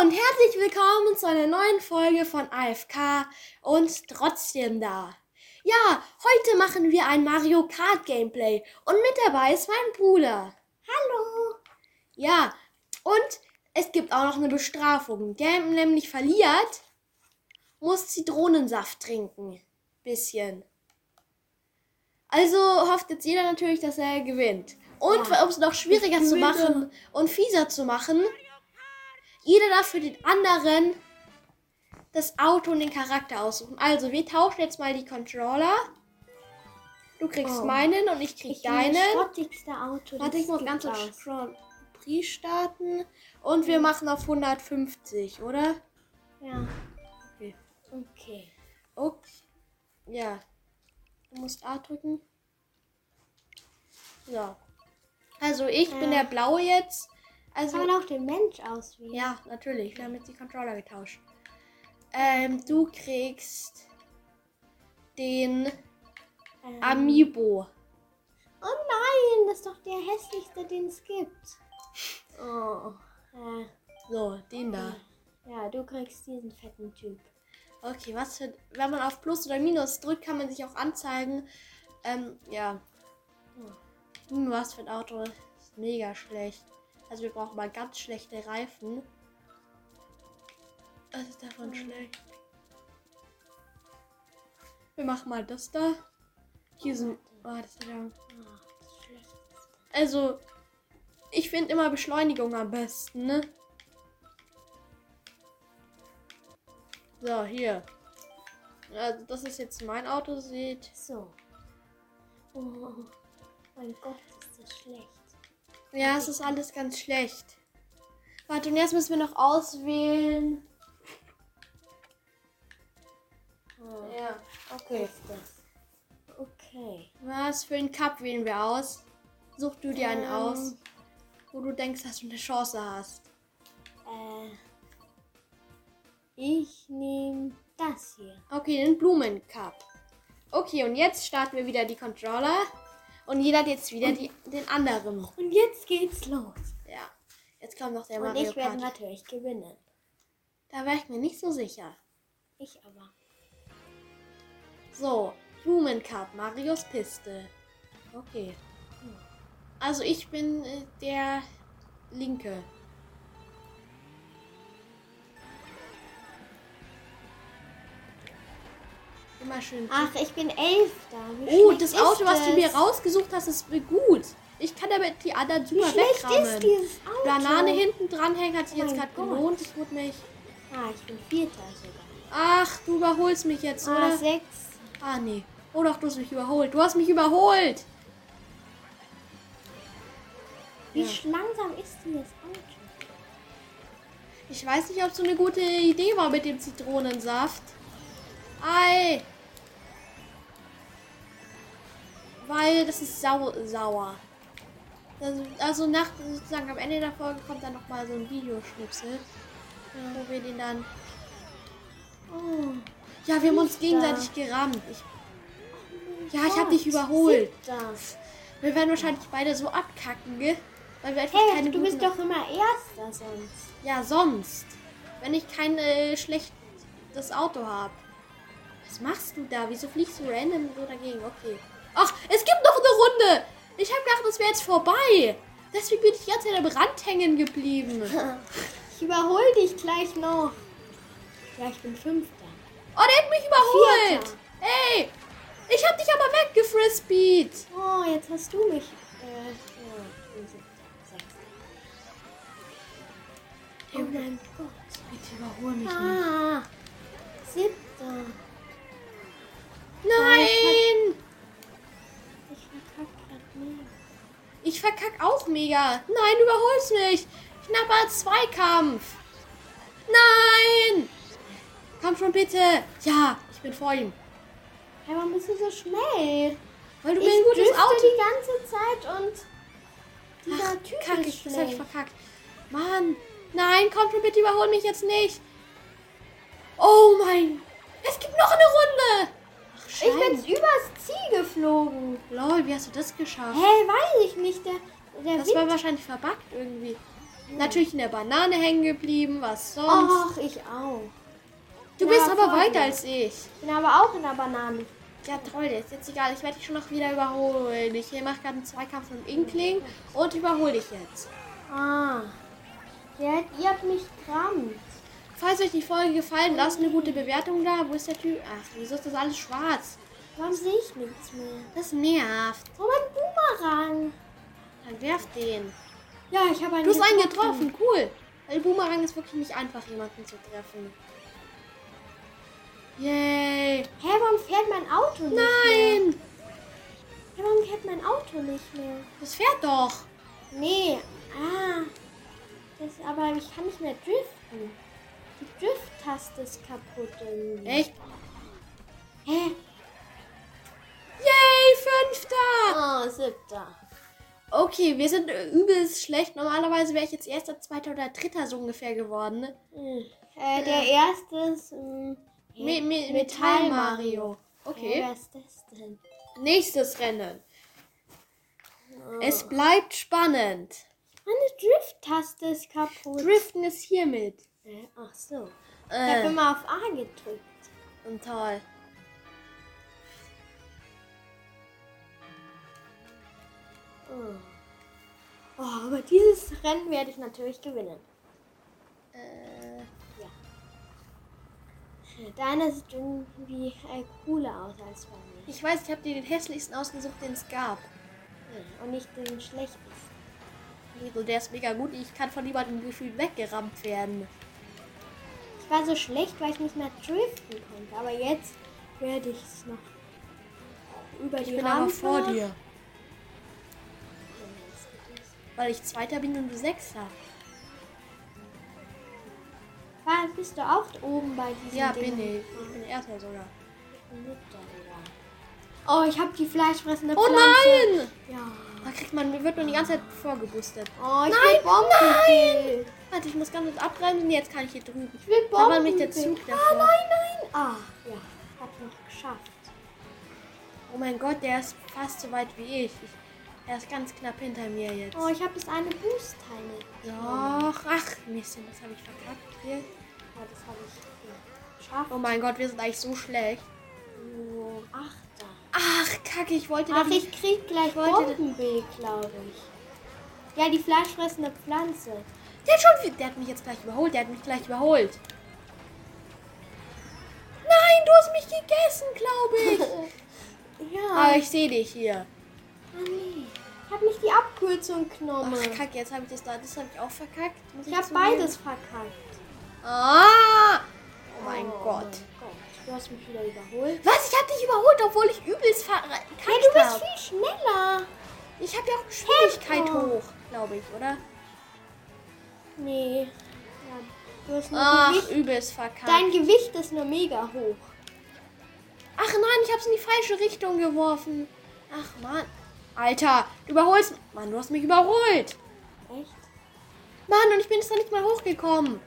und herzlich willkommen zu einer neuen Folge von AFK und trotzdem da. Ja, heute machen wir ein Mario Kart Gameplay und mit dabei ist mein Bruder. Hallo. Ja, und es gibt auch noch eine Bestrafung. Der nämlich verliert, muss Zitronensaft trinken. Bisschen. Also hofft jetzt jeder natürlich, dass er gewinnt. Und um es noch schwieriger zu machen und fieser zu machen, jeder darf für den anderen das Auto und den Charakter aussuchen. Also, wir tauschen jetzt mal die Controller. Du kriegst Oh. meinen und ich krieg Ich das deinen. schrottigste Auto. Warte, das ich muss ganz kurz Prix starten. Und wir machen auf 150, oder? Ja. Okay. Okay. Okay. Ja. Du musst A drücken. So. Also ich bin Äh. der Blaue jetzt. Also. Kann man auch den Mensch auswählen? Ja, natürlich. Wir haben jetzt die Controller getauscht. Ähm, du kriegst den Ähm, Amiibo. Oh nein, das ist doch der hässlichste, den es gibt. Oh. Äh, So, den da. ja, du kriegst diesen fetten Typ. Okay, was für. Wenn man auf Plus oder Minus drückt, kann man sich auch anzeigen. Ähm, ja. Hm, was für ein Auto. Ist mega schlecht. Also wir brauchen mal ganz schlechte Reifen. Was ist davon schlecht? Wir machen mal das da. Hier sind. Oh, das ist ja. Ah, das Schlechteste. Also, ich finde immer Beschleunigung am besten, ne? So, hier. Also, das ist jetzt mein Auto, seht. So. Oh, mein Gott, ist das schlecht. Ja, es ist alles ganz schlecht. Warte, und jetzt müssen wir noch auswählen. Oh, Ja, okay. Okay. Was für einen Cup wählen wir aus? Such du dir einen Ähm. aus, wo du denkst, dass du eine Chance hast. Äh, ich nehme das hier. Okay, den Blumencup. Okay, und jetzt starten wir wieder die Controller. Und jeder hat jetzt wieder die, den anderen. Und jetzt geht's los. Ja. Jetzt kommt noch der Und Mario ich werde Kart. natürlich gewinnen. Da wäre ich mir nicht so sicher. Ich aber. So, Blumencup, Marios Piste. Okay. Also ich bin äh, der Linke. Immer schön. Ach, ich bin Elfter. Wie oh, das Auto, was du mir es? rausgesucht hast, ist gut. Ich kann damit die anderen Wie super schlecht wegrammen. ist dieses Auto? Banane hinten dranhängen hat sich Oh jetzt gerade gelohnt. Ich wurde mich. Ah, ich bin Vierter sogar. Ach, du überholst mich jetzt, Ah, oder? sechs. Ah, nee. Oh doch, du hast mich überholt. Du hast mich überholt. Wie Ja. langsam ist dieses Auto? Ich weiß nicht, ob es so eine gute Idee war mit dem Zitronensaft. Ei. Weil das ist sau sauer. Also, also nach sozusagen am Ende der Folge kommt dann noch mal so ein Videoschnipsel, wo wir den dann. Oh, Ja, wir haben uns gegenseitig gerammt. Ich, ja, ich habe dich überholt. Wir werden wahrscheinlich beide so abkacken, gell? Weil wir einfach Hey, keine du bist doch immer Erster sonst. Ja, sonst. Wenn ich kein äh, schlechtes Auto habe. Was machst du da? Wieso fliegst du random so dagegen? Okay. Ach, es gibt noch eine Runde. Ich habe gedacht, das wäre jetzt vorbei. Deswegen bin ich die ganze Zeit am Rand hängen geblieben. Ich überhole dich gleich noch. Ja, ich bin Fünfter. Oh, der hat mich überholt. Vierter. Ey, ich habe dich aber weggefrisbeed. Oh, jetzt hast du mich. Äh, ja, ich bin Siebter. Sechster. Oh mein Gott. Bitte überhol mich nicht. Ah, Siebter. Nein. Ich verkack grad mega. Ich verkack auch mega. Nein, überholst mich. Knapper Zweikampf. Nein. Komm schon bitte. Ja, ich bin vor ihm. Hey, warum bist du so schnell? Weil du ich mir ein gutes Auto... die ganze Zeit und dieser Ach, Typ Kacke, ist das hab ich verkackt. Mann. Nein, komm schon bitte, überhol mich jetzt nicht. Oh mein... Es gibt noch eine Runde. Ich bin übers Ziel geflogen. Lol, wie hast du das geschafft? Hey, weiß ich nicht. Der, der Das Wind. war wahrscheinlich verbuggt irgendwie. Natürlich in der Banane hängen geblieben, was sonst. Ach, ich auch. du bist aber weiter als ich. Ich bin aber auch in der Banane. Ja, toll, das ist jetzt egal. Ich werde dich schon noch wieder überholen. Ich mache gerade einen Zweikampf mit dem Inkling und überhole dich jetzt. Ah. Ja, ihr habt mich gerammt. Falls euch die Folge gefallen, lasst eine gute Bewertung da. Wo ist der Typ? Ach, wieso ist das alles schwarz? Warum sehe ich nichts mehr? Das nervt. Oh, mein Boomerang. Dann werf den. Ja, ich habe einen Du hast einen getroffen, cool. Weil Boomerang ist wirklich nicht einfach, jemanden zu treffen. Yay. Hä, warum fährt mein Auto nicht mehr? Nein, Hä, warum fährt mein Auto nicht mehr? das fährt doch. Nee. Ah. Das, aber ich kann nicht mehr driften. Die Drift-Taste ist kaputt irgendwie. Echt? Hä? Yay, Fünfter. Oh, siebter. Okay, wir sind übelst schlecht. Normalerweise wäre ich jetzt erster, zweiter oder dritter so ungefähr geworden. Ne? Hm. Äh, der erste ist ähm, Me Me Metall Mario. Okay. wer ist das denn? Nächstes Rennen. Es bleibt spannend. Meine Drift-Taste ist kaputt. Driften ist hiermit. Äh, Ach so. Ich habe Äh, immer auf A gedrückt. und toll. Oh. oh, aber dieses Rennen werde ich natürlich gewinnen. Äh, Deiner sieht irgendwie äh, cooler aus als bei mir. ich weiß, ich habe dir den hässlichsten ausgesucht, den es gab. Und nicht den schlechtesten. Lidl, der ist mega gut. Ich kann von niemandem gefühlt weggerammt werden. Ich war so schlecht, weil ich nicht mehr driften konnte. Aber jetzt werde ich es noch über Ich die bin Rampe. aber vor dir. Weil ich Zweiter bin und du Sechster. War, bist du auch oben bei diesem Ja, Ding? bin ich. Ich bin Erster sogar. Oh, ich habe die fleischfressende Oh Pflanze. nein! Ja. Da kriegt man, wird man die ganze Zeit vorgeboostet. Oh, ich Nein, will Bombenbild. Warte, ich muss ganz kurz abbremsen. Jetzt kann ich hier drüben. Ich will Da war nämlich der Zug Ah, davor. nein, nein. Ah, ja. Hab noch geschafft. Oh mein Gott, der ist fast so weit wie ich. ich er ist ganz knapp hinter mir jetzt. Oh, ich habe das eine Boost-Teil. Doch, ach, Mist, das habe ich verkackt. Hier. Ja, das habe ich geschafft. Oh mein Gott, wir sind eigentlich so schlecht. Oh, Achter. Ach, kacke, ich wollte Ach, doch nicht. ich krieg gleich Bombenbild, glaube ich. Ja, die fleischfressende Pflanze. Der hat schon viel- Der hat mich jetzt gleich überholt. Der hat mich gleich überholt. Nein, du hast mich gegessen, glaube ich. ja. Aber ich sehe dich hier. Ah, nee. Ich habe nicht die Abkürzung genommen. Ach, kacke, jetzt habe ich das da. Das habe ich auch verkackt. Muss ich habe zugeben. beides verkackt. Ah! Oh mein Oh Gott. Du hast mich wieder überholt. Was? Ich habe dich überholt, obwohl ich übelst verkackt Hey, du bist habe. viel schneller. Ich habe ja auch Geschwindigkeit Tempo. hoch, glaube ich, oder? Nee. Ja, du hast nur Ach, Gewicht. übelst verkackt. Dein Gewicht ist nur mega hoch. Ach nein, ich habe es in die falsche Richtung geworfen. Ach Mann. Alter, du überholst. Mann, du hast mich überholt. Echt? Mann, und ich bin jetzt noch nicht mal hochgekommen.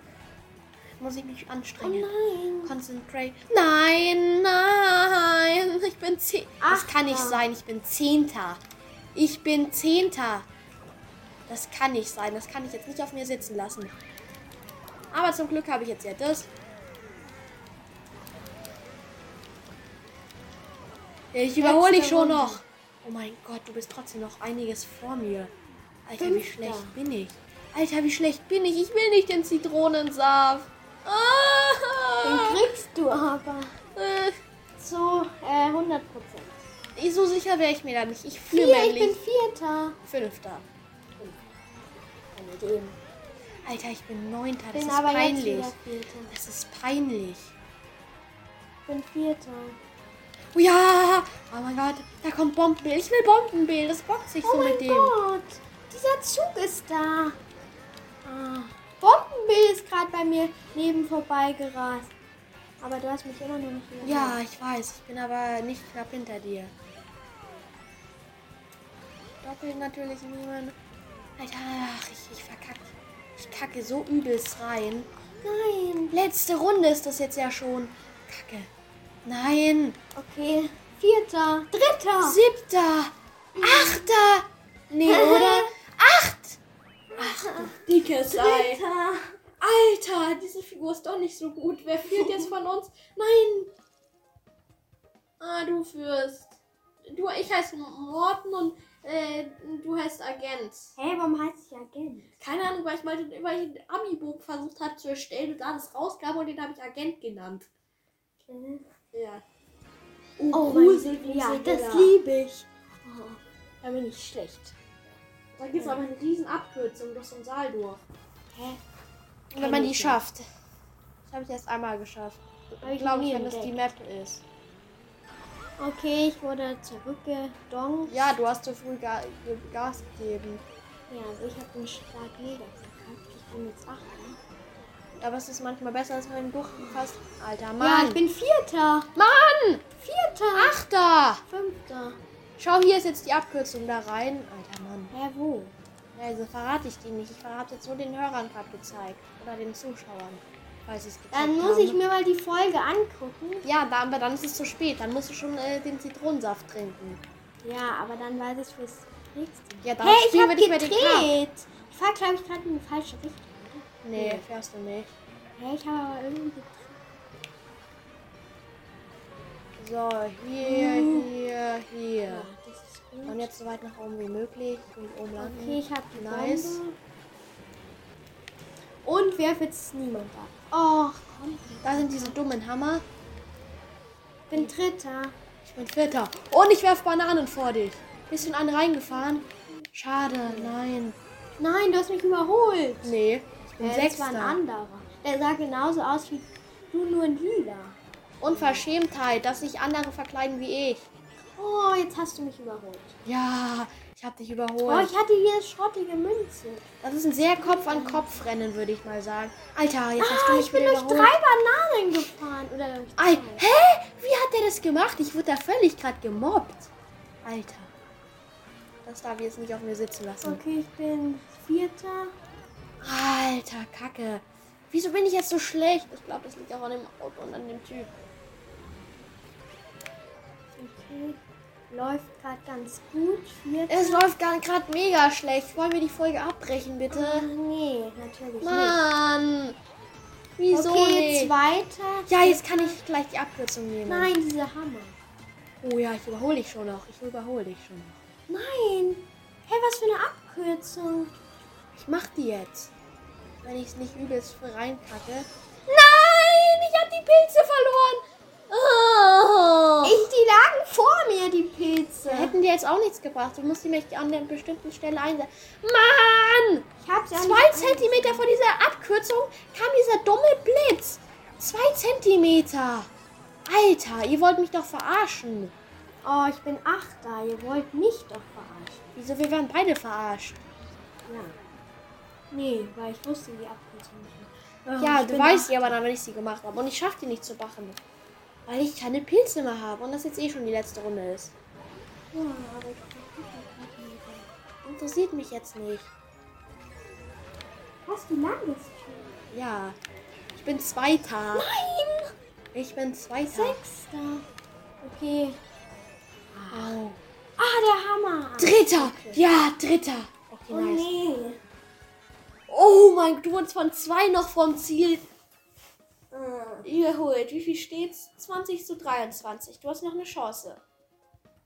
Muss ich mich Oh anstrengen. nein. Concentrate. Nein, nein. Ich bin zehn. Das kann nicht sein. Ich bin Zehnter. Ich bin Zehnter. Das kann nicht sein. Das kann ich jetzt nicht auf mir sitzen lassen. Aber zum Glück habe ich jetzt ja das. Ich überhole dich schon Runde. noch. Oh mein Gott, du bist trotzdem noch einiges vor mir. Alter, wie schlecht bin ich. Alter, wie schlecht bin ich. Ich will nicht den Zitronensaft. Den Ah, kriegst du aber. äh, Zu äh, 100 Prozent. ich- so sicher wäre ich mir da nicht. Ich fühle Vier, ich bin Vierter. Fünfter. Alter, ich bin Neunter. Das bin ist peinlich. Das ist peinlich. Ich bin Vierter. Oh ja! Oh mein Gott, da kommt Bombenbild. Ich will Bombenbild. Das bockt sich Oh so mein mit dem. Gott. Dieser Zug ist da. Ah. Bombenbild ist gerade bei mir neben vorbeigerast. Aber du hast mich immer noch nicht. Ja, ich weiß. Ich bin aber nicht knapp hinter dir. Doppelt natürlich niemand. Alter, ach, ich, ich verkacke. Ich kacke so übelst rein. Nein. Letzte Runde ist das jetzt ja schon. Kacke. Nein. Okay. Vierter. Dritter. Siebter. Nicht so gut. Wer führt jetzt von uns? Nein. Ah, du führst. Du, ich heiße Morten und äh, du heißt Agent. Hä, warum heißt ich Agent? Keine Ahnung, weil ich mal den, weil ich den Abi-Bogen versucht habe zu erstellen und alles rauskam und den habe ich Agent genannt. Ja. Oh, Grusel, mein, ja, Grusel, das liebe ich. Oh, da bin ich schlecht. Da gibt es aber eine riesen Abkürzung durch so ein Saaldorf. Hä? Wenn man die schafft. Das habe ich erst einmal geschafft. Hab ich Glaube ich, wenn das die Map ist. Okay, ich wurde zurückgedonkt. Ja, du hast zu früh Ga ge- Gas gegeben. Ja, also ich habe den Start mega verkackt. Ich bin jetzt Achter. Aber es ist manchmal besser, als wenn du fast. Alter Ja, Mann! ich bin Vierter. Mann! Vierter. Achter! Fünfter. Schau, hier ist jetzt die Abkürzung da rein. Alter Mann. Hä, wo? Ja, also verrate ich die nicht. Ich verrate jetzt nur den Hörern gerade gezeigt. Oder den Zuschauern. Dann muss haben. ich mir mal die Folge angucken. Ja, da, aber dann ist es zu spät. Dann musst du schon äh, den Zitronensaft trinken. Ja, aber dann weiß ich fürs nächste. Ja, dann Hey, ich spielen wir nicht mehr den Cup. gedreht. Ich fahr, glaube ich, gerade in die falsche Richtung. oder? Nee, fährst du nicht. Hey, ich habe aber irgendwie gedreht. So, hier, hier, hier. Ja. Und jetzt so weit nach oben wie möglich. Und oben landen. Okay, ich habe die Nice. Bombe. Und werfe jetzt niemand ab. Oh, komm. Da sind diese dummen Hammer. Ich bin Dritter. Ich bin Vierter. Und ich werf Bananen vor dich. Bist du in einen reingefahren? Schade, nein. Nein, du hast mich überholt. Nee, ich bin Äh, das war ein Sechster. anderer. Der sah genauso aus wie du, nur in lila. Unverschämtheit, dass sich andere verkleiden wie ich. Oh, jetzt hast du mich überholt. Ja, ich hab dich Oh, überholt. ich hatte hier schrottige Münze. Das ist ein sehr Kopf-an-Kopf-Rennen, würde ich mal sagen. Alter, jetzt hast du Ah, mich ich bin durch überholt. drei Bananen gefahren. Oder Ei, hä? Wie hat der das gemacht? Ich wurde da völlig gerade gemobbt. Alter. Das darf ich jetzt nicht auf mir sitzen lassen. Okay, ich bin Vierter. Alter, Kacke. Wieso bin ich jetzt so schlecht? Ich glaube, das liegt auch an dem Auto und an dem Typ. Okay. Läuft gerade ganz gut. Vierter. Es läuft gerade mega schlecht. Wollen wir die Folge abbrechen, bitte? nee, natürlich Mann. Wieso okay, nicht? zweiter. Ja, jetzt kann ich gleich die Abkürzung nehmen. Nein, dieser Hammer. Oh ja, ich überhole dich schon noch. Ich überhole dich schon noch. Nein. Hey, was für eine Abkürzung. Ich mach die jetzt. Wenn ich es nicht übelst für reinkacke. Nein, ich habe die Pilze verloren. Oh. Ich, die lagen vor mir, die Pilze. hätten dir jetzt auch nichts gebracht. Du musst die mich an der bestimmten Stelle einsetzen. Mann! Ich hab sie auch Zwei Zentimeter vor dieser Abkürzung kam dieser dumme Blitz. Zwei Zentimeter. Alter, ihr wollt mich doch verarschen. Oh, ich bin Achter. Ihr wollt mich doch verarschen. Wieso? Wir werden beide verarscht. Ja. Nee, weil ich wusste die Abkürzung nicht mehr. Oh, Ja, du weißt Achter. ja aber dann, wenn ich sie gemacht habe. Und ich schaffe die nicht zu machen. Weil ich keine Pilze mehr habe. Und das jetzt eh schon die letzte Runde ist. Ja, aber ich. Interessiert mich jetzt nicht. Was, du landest schon? Ja. Ich bin Zweiter. Nein! Ich bin Zweiter. Sechster. Okay. Au. Ah, der Hammer. Dritter. Ja, Dritter. Okay, Oh nice. nee. Oh mein Gott, du wurdest von zwei noch vom Ziel überholt. Wie viel steht's? 20 zu 23. Du hast noch eine Chance.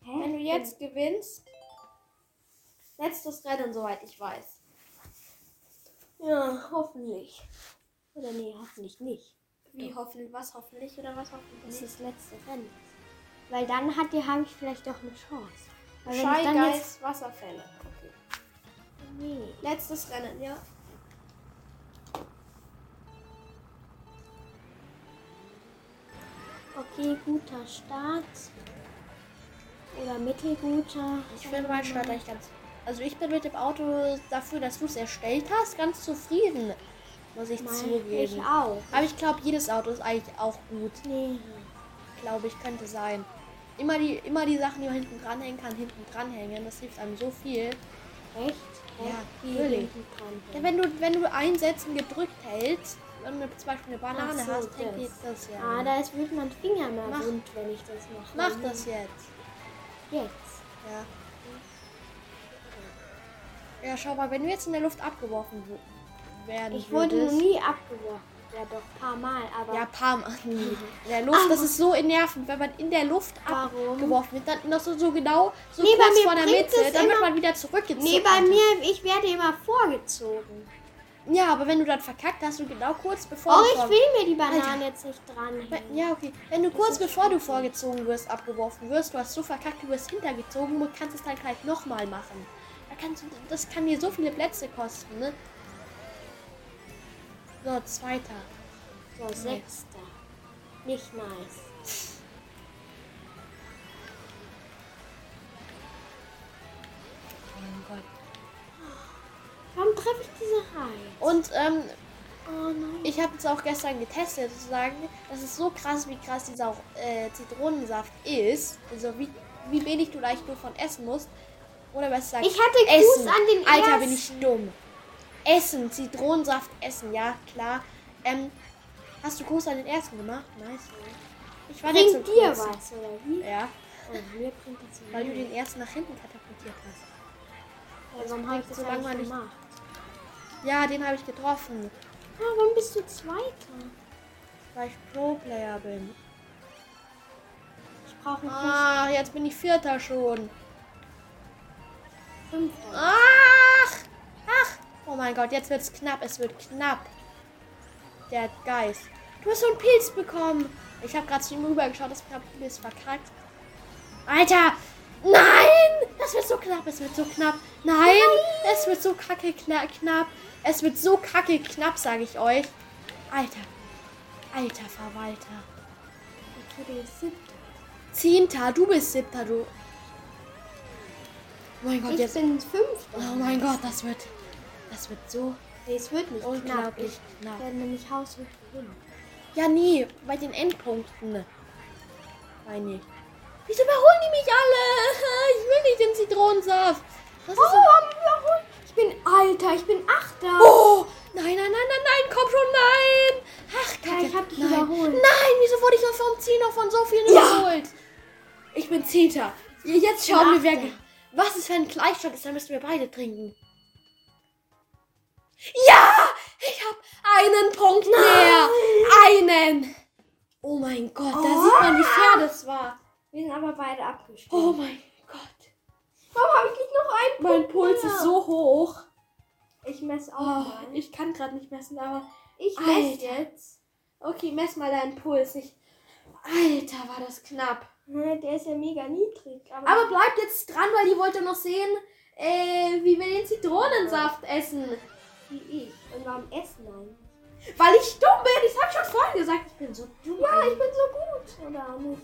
hä? Wenn du jetzt gewinnst, letztes Rennen, soweit ich weiß. Ja, hoffentlich. Oder nee, hoffentlich nicht. Wie hoffentlich, was hoffentlich oder was hoffentlich Das ist das letzte Rennen. Weil dann hat die, habe ich vielleicht doch eine Chance. Weil wenn ich Schei, dann Geist, jetzt. Wasserfälle. Okay. Nee. Letztes Rennen, ja. Okay, guter Start. Oder mittelguter. Ich finde meinen Start eigentlich ganz. Also ich bin mit dem Auto dafür, dass du es erstellt hast, ganz zufrieden. Muss ich Mein, zugeben. ich auch. Aber ich glaube, jedes Auto ist eigentlich auch gut. Nee. Glaube ich, könnte sein. Immer die, immer die Sachen, die man hinten dranhängen kann, hinten dranhängen. Das hilft einem so viel. Echt? Ja, natürlich. hinten dran. Ja, wenn du, wenn du einsetzen gedrückt hältst, wenn du zum Beispiel eine Banane so, hast, hängt dir das. das ja. Ah, da ist, wird mein Finger mehr Mach. wund, wenn ich das mache. Mach das jetzt. Jetzt. Ja. Ja, schau mal, wenn du jetzt in der Luft abgeworfen werden Ich wurde würdest. noch nie abgeworfen. Ja, doch, ein paar Mal, aber. Ja, paar Mal. In der Luft, das ist so nervend, wenn man in der Luft Warum? abgeworfen wird. Dann noch so, so genau, so Nee, bei kurz mir vor der Mitte, dann wird man wieder zurückgezogen. Nee, bei mir, ich werde immer vorgezogen. Ja, aber wenn du dann verkackt hast, du genau kurz bevor Oh, ich will mir die Bananen Alter. jetzt nicht. Wenn- Ja, okay. Wenn du kurz bevor du vorgezogen wirst, abgeworfen wirst, du hast so verkackt, du wirst hintergezogen und kannst es dann gleich nochmal machen. Da kannst du, das kann dir so viele Plätze kosten, ne? So, zweiter. So, sechster. Nicht nice. Oh mein Gott. Warum treffe ich diese Reihe? Und ähm, Oh ich habe es auch gestern getestet, sozusagen. Das ist so krass, wie krass dieser äh, Zitronensaft ist. Also wie, wie wenig du leicht nur von essen musst. Oder was sagt Ich hatte Essen. an den Alter, ersten. bin ich dumm. Essen, Zitronensaft essen, ja, klar. Ähm, hast du Kuss an den ersten gemacht? Nice. Ich war nicht so Bringt dir groß. was, oder wie? Ja, Oh, weil du den ersten nach hinten katapultiert hast. Ja, warum habe ich das so langweilig. eigentlich gemacht? Ja, den habe ich getroffen, Ah, warum bist du Zweiter? weil ich Pro-Player bin. Ich brauche Ah, jetzt bin ich Vierter schon. Fünfter. Ach! Ach! Oh mein Gott, jetzt wird's knapp. Es wird knapp. Der Geist. Du hast so einen Pilz bekommen. Ich habe gerade zu ihm rübergeschaut, das habe ich bis verkackt. Alter! Nein! Das wird so knapp, es wird so knapp. Nein! Es wird so kacke kna knapp. Es wird so kacke knapp, sage ich euch. Alter. Alter Verwalter. Okay, siebter. Zehnter, du bist siebter, du. Oh mein Gott, Ich jetzt. bin fünfter. Oh mein Gott, das wird. Das wird so Nee, es wird nicht unglaublich knapp. Ich werde nämlich haushoch gewinnen. Ja, nie. Bei den Endpunkten. Nein, nicht. Wieso überholen die mich alle? Ich will nicht den Zitronensaft. Das Oh, überholt. Ich bin Alter, ich bin Achter. oh, nein, nein, nein, nein, nein, komm schon, nein. Ach, Ja, Kacke. ich hab dich nein. überholt. Nein, wieso wurde ich noch vom Zehner von so vielen Ja. überholt? Ich bin Zehnter. Jetzt schauen wir, wer... Was ist, wenn ein Gleichstand ist? Dann müssen wir beide trinken. Ja! Ich habe einen Punkt mehr. Einen. Oh mein Gott, da Oh. sieht man, wie fair das war. Wir sind aber beide abgestimmt. Oh mein Gott. Warum habe ich nicht noch einen Mein Punkt Puls mehr? ist so hoch. Ich messe auch Oh, mal. ich kann gerade nicht messen, aber. Ich messe jetzt. Okay, mess mal deinen Puls. Ich, Alter, war das knapp. Der ist ja mega niedrig. Aber, Aber bleibt jetzt dran, weil die wollte noch sehen, äh, wie wir den Zitronensaft essen. wie ich. Und warum essen eigentlich? Weil ich dumm bin. Ich hab schon vorhin gesagt, ich bin so dumm. Ja, ich bin so gut. Oder auch nicht.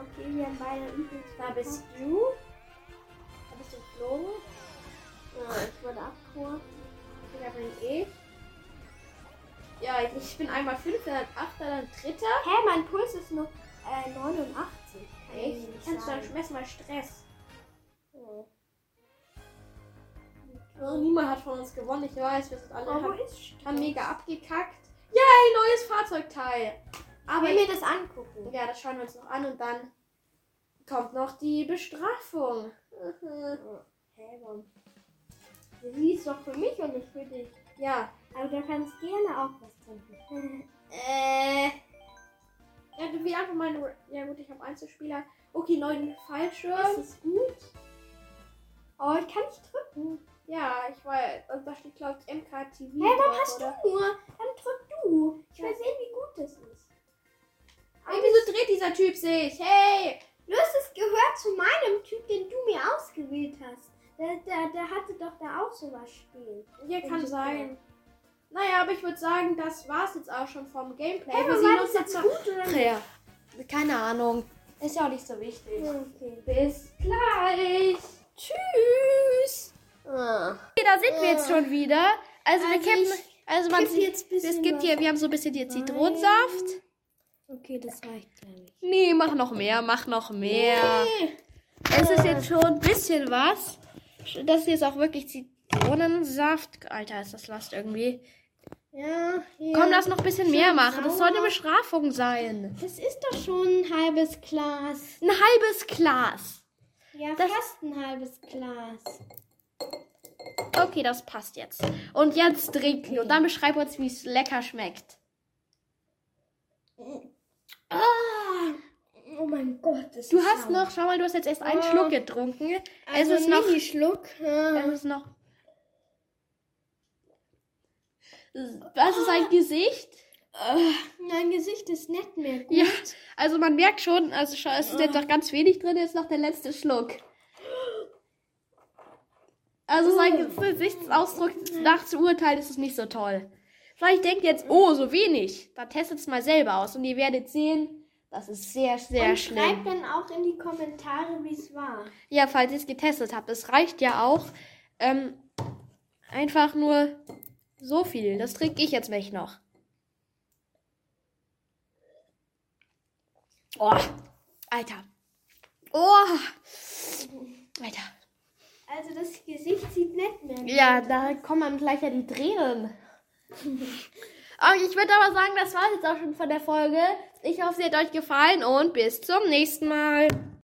Okay, wir haben beide übelst. Da bist du. Da bist du geflogen. Ja, ich wurde abgeholt. Da bin ich. Ja, ich, ich bin einmal Fünfter, dann Achter, dann Dritter. Hä, mein Puls ist nur äh, 89. Kann ich Echt? nicht Kannst du dann sagen. schmessen mal Stress. Oh, niemand hat von uns gewonnen, ich weiß, wir sind alle Oh, wo haben, ist Stress? haben mega abgekackt. Yay, neues Fahrzeugteil. Aber mir das angucken. ja, das schauen wir uns noch an und dann kommt noch die Bestrafung. Mhm. Hä, warum? Sie ist doch für mich und nicht für dich. Ja. Aber du kannst gerne auch was trinken. Äh. Ja, du wie einfach meine. Ja gut, ich habe Einzelspieler. Okay, neun Fallschirm. Das ist gut. Oh, ich kann nicht drücken. Ja, ich weiß. Und da steht glaube ich MKTV. Hä, dann drauf, hast oder? du nur. Dann drück du. Ich Ja. will sehen, wie gut das ist. Hey, wieso dreht dieser Typ sich? Hey! Los, es gehört zu meinem Typ, den du mir ausgewählt hast. Der, der, der hatte doch da auch sowas spielen. Ja, kann sein. Naja, aber ich würde sagen, das war's jetzt auch schon vom Gameplay. Hey, Wir sehen war uns das jetzt noch. gut oder. Keine Ahnung. Ist ja auch nicht so wichtig. Okay. Bis gleich. Tschüss. Okay, da sind wir jetzt schon wieder. Also, wir Also kippen. ich Also man kipp sieht, jetzt ein bisschen es gibt hier, wir haben so ein bisschen hier Zitronensaft. Okay, das reicht ja nicht. Nee, mach noch mehr, mach noch mehr. Es ist jetzt schon ein bisschen was. Das hier ist auch wirklich Zitronensaft. Alter, ist das Last irgendwie. Ja, hier. Komm, lass noch ein bisschen mehr machen. Das soll eine. Bestrafung sein. Das ist doch schon ein halbes Glas. Ein halbes Glas. Ja, Das- fast ein halbes Glas. Okay, das passt jetzt. Und jetzt trinken und dann beschreib uns, wie es lecker schmeckt. Ah, oh mein Gott. Das Du ist hast sauer. noch, schau mal, du hast jetzt erst einen Oh. Schluck getrunken. also es ist noch, Mini-Schluck. es ist noch. Was ist ein Gesicht? Mein Gesicht ist nicht mehr gut. Ja, also man merkt schon, also schau, es ist jetzt noch ganz wenig drin, jetzt noch der letzte Schluck. Also sein Gesichtsausdruck nach zu urteilen ist es nicht so toll. Vielleicht denkt ihr jetzt, oh, so wenig. Dann testet es mal selber aus und ihr werdet sehen, das ist sehr, sehr Und schlimm. schreibt dann auch in die Kommentare, wie es war. Ja, falls ihr es getestet habt. Es reicht ja auch ähm, einfach nur so viel. Das trinke ich jetzt nicht noch. Oh, Alter. Oh, Alter. Also das Gesicht sieht nicht mehr. Ja, da kommen einem gleich ja die Tränen. Ich würde aber sagen, das war jetzt auch schon von der Folge. Ich hoffe, sie hat euch gefallen und bis zum nächsten Mal.